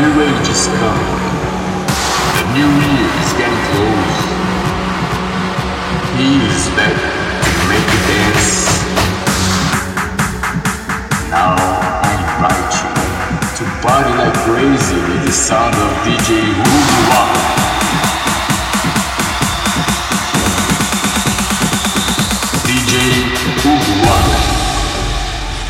new age is coming. The new year is getting close. He is back to make you dance. Now I invite you to party like crazy with the sound of DJ Hugo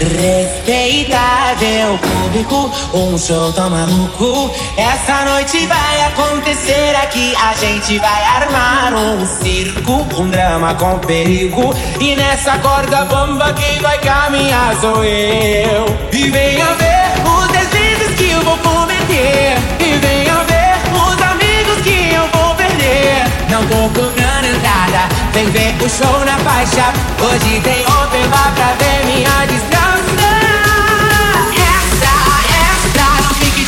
Respeitável público, um show tão maluco. Essa noite vai acontecer aqui. A gente vai armar um circo, um drama com perigo. E nessa corda bomba quem vai caminhar sou eu. E venha ver os deslizes que eu vou cometer. E venha ver os amigos que eu vou perder. Não tô cobrando entrada, vem ver o show na faixa. Hoje tem open bar pra ver minha desgraça.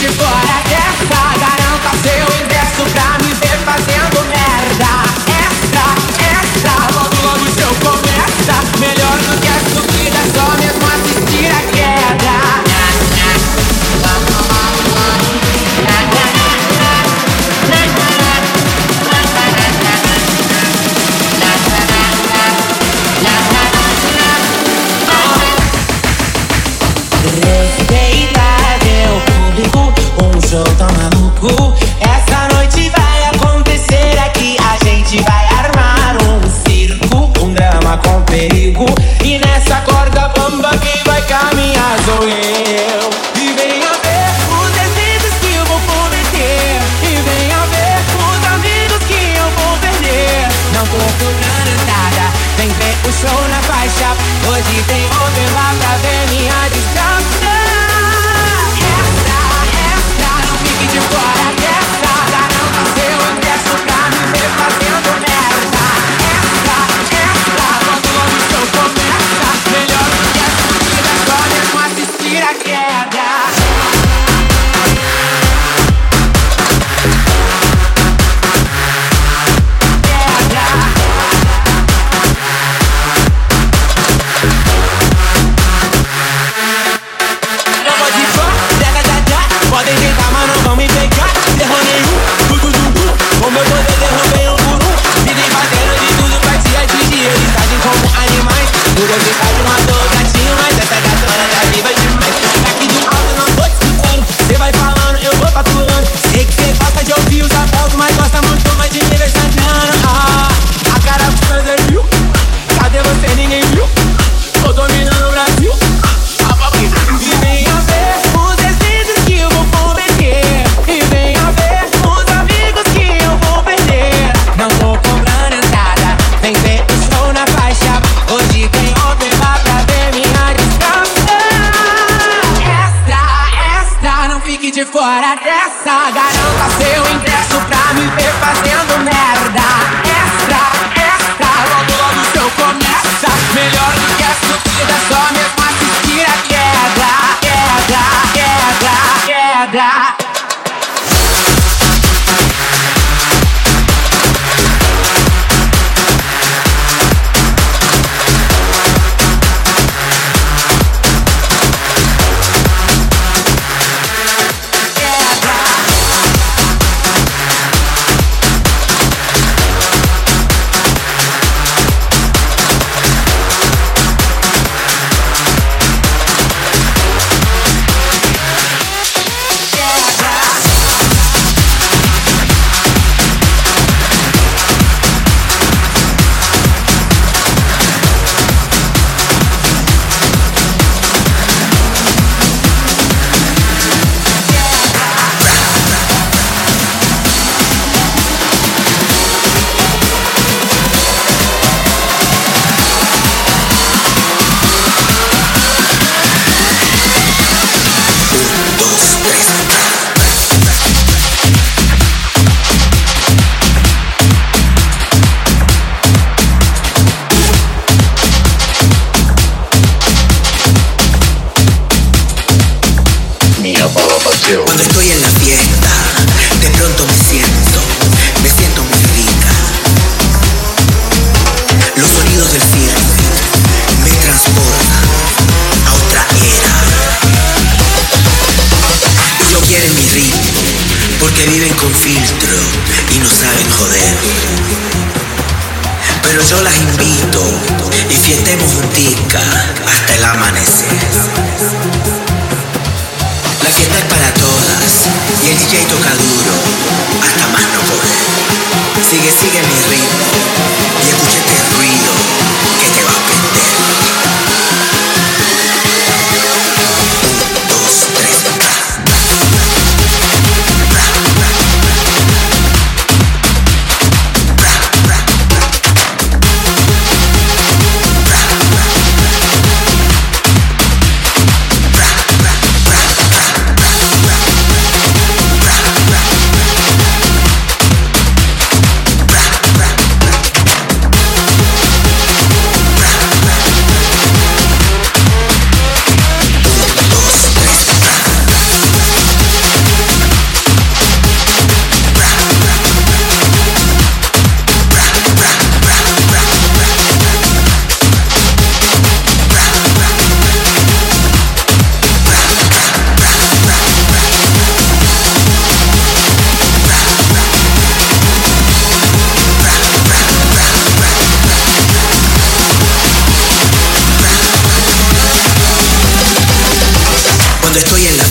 De fora dessa Garanta seu ingresso pra me ver fazendo merda. Extra, extra, logo logo o show começa. Melhor do que a subida, só mesmo assistir a queda E nessa corda bamba quem vai caminhar sou eu. E venha ver os desejos que eu vou cometer. E venha ver os amigos que eu vou perder. Não tô cobrando nada, vem ver o show na faixa. Hoje tem open lá pra ver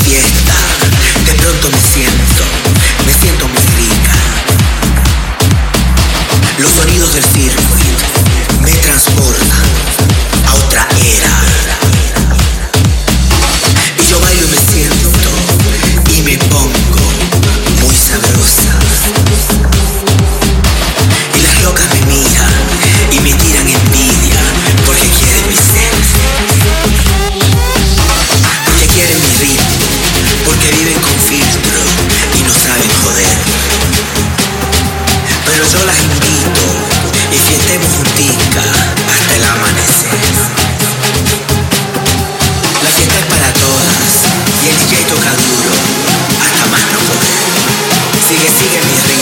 fiesta, de pronto me siento, me siento muy rica. Los sonidos del circuito me transportan a otra era. Y yo bailo y me siento y me pongo muy sabrosa. Y las locas me miran y me tiran envidia porque viven con filtro y no saben joder. Pero yo las invito y fiestemos junticas hasta el amanecer. La fiesta es para todas y el DJ toca duro hasta más no poder. Sigue, sigue mi ritmo.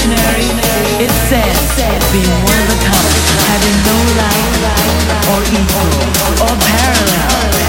dictionary, it says being one of a kind, having no life or equal or parallel.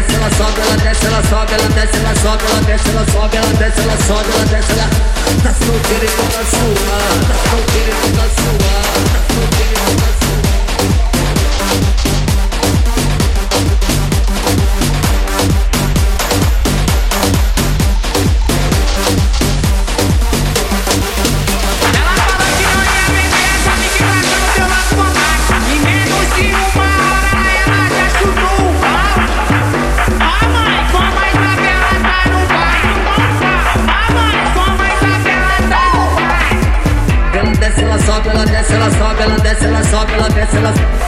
Desce, ela sobe, ela desce, ela sobe, ela desce, ela sobe, ela desce, ela sobe, ela desce, ela tá solteira e toda sua, tá solteira e sua, tá solteira e sua. ela desce, ela sobe, ela desce, ela sobe.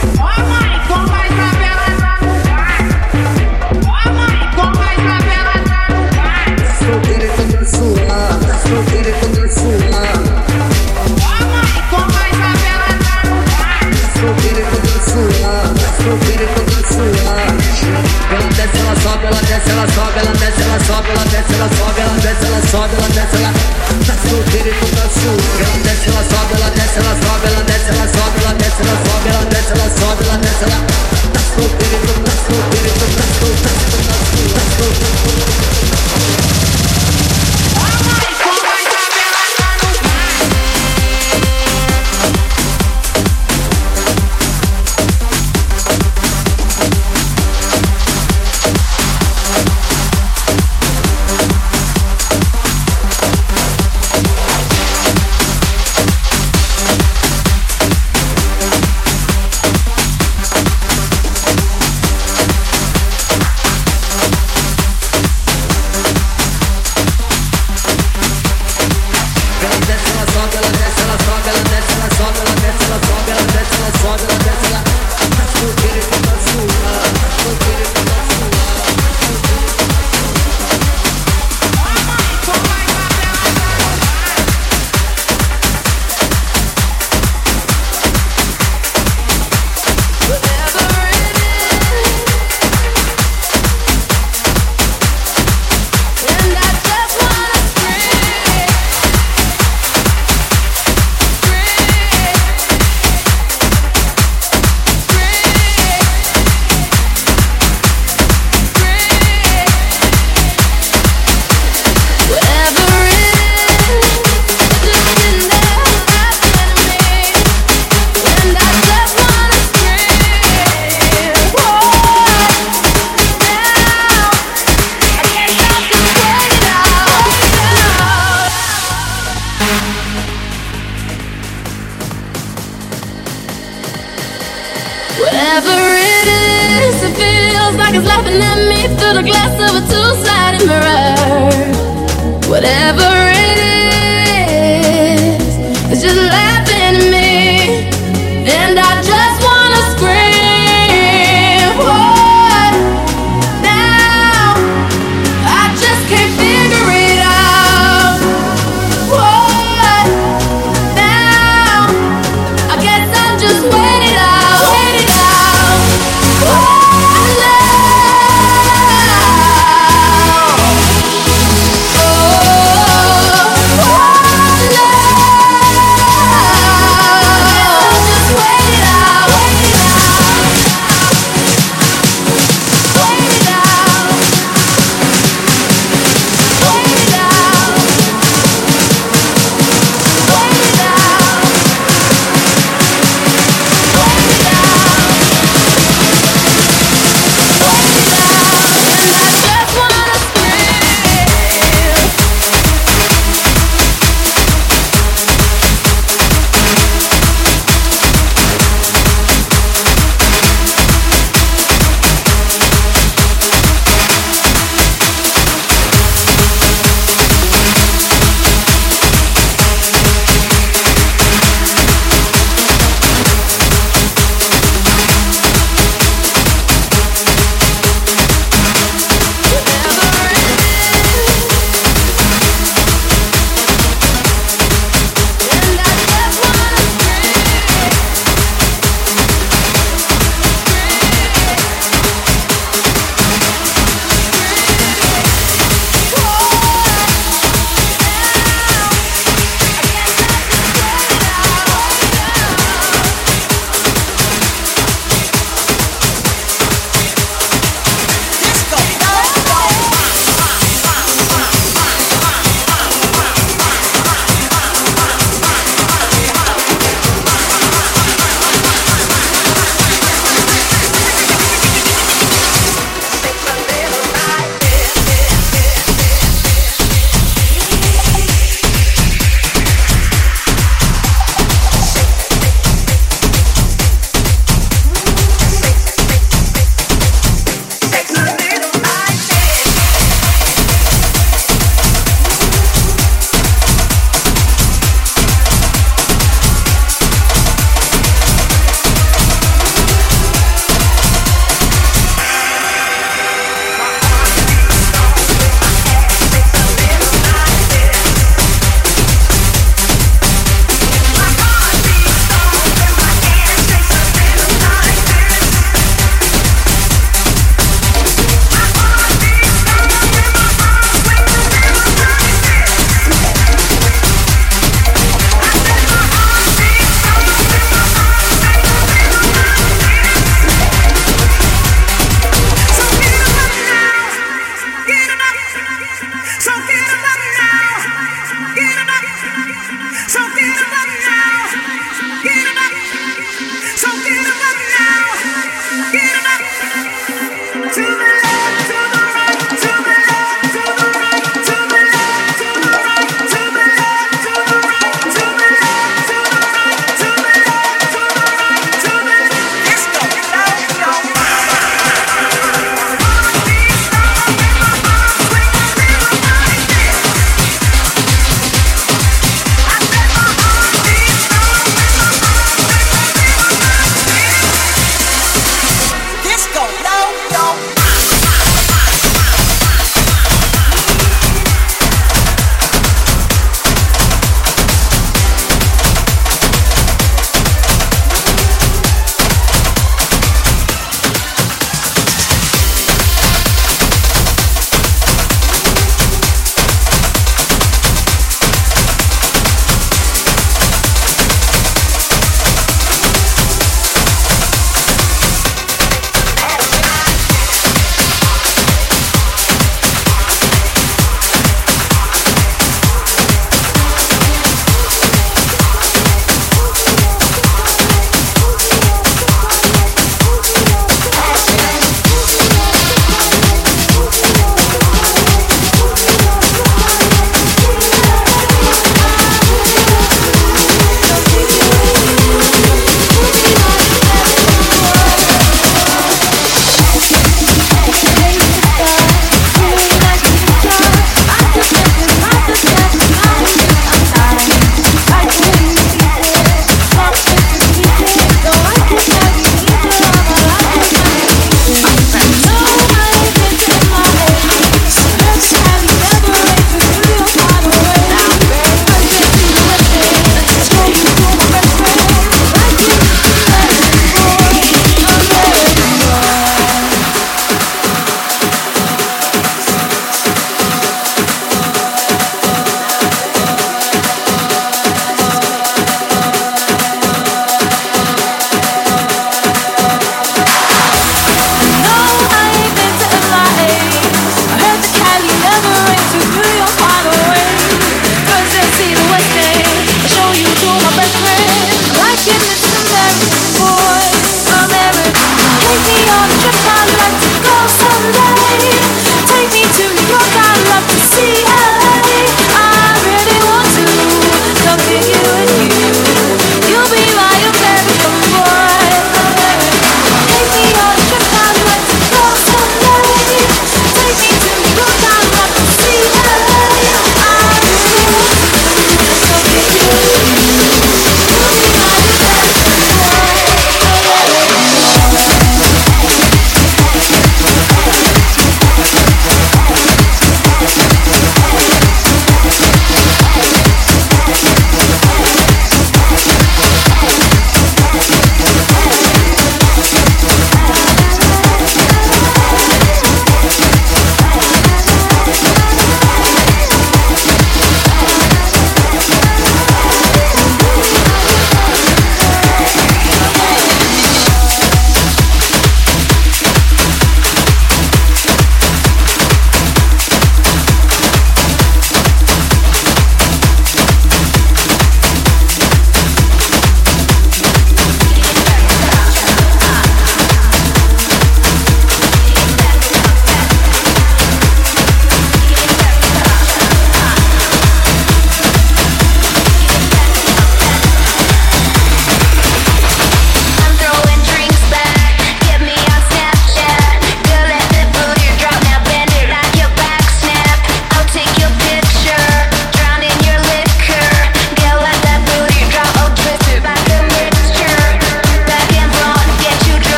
ela desce, ela sobe, ela desce, ela sobe, ela desce, ela sobe, ela desce, ela sobe, ela desce, ela tá solteira tá solteira. Ela desce, ela sobe, ela desce, ela sobe, ela desce, ela sobe, ela desce, ela sobe, ela desce, ela sobe, ela desce, ela tá solteira e não tá solteira, não tá solteira, tá solteira.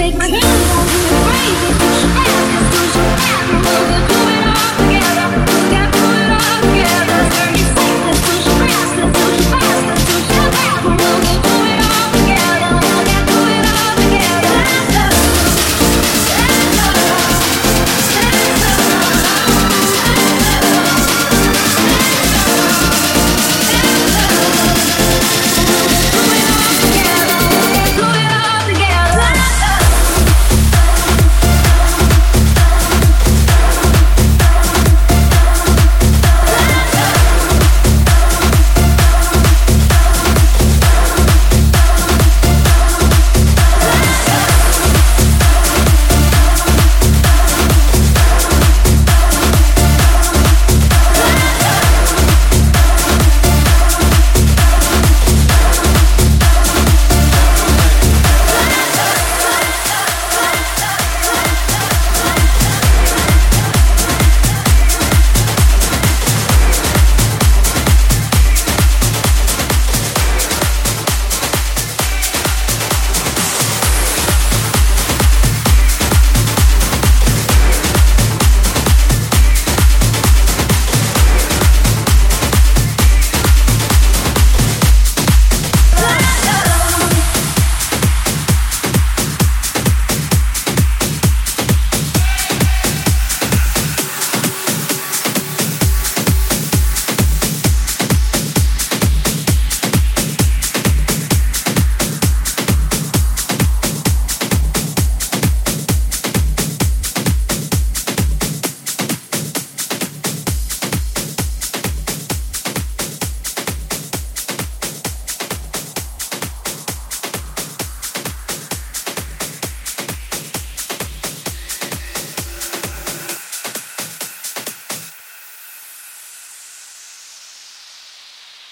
Six.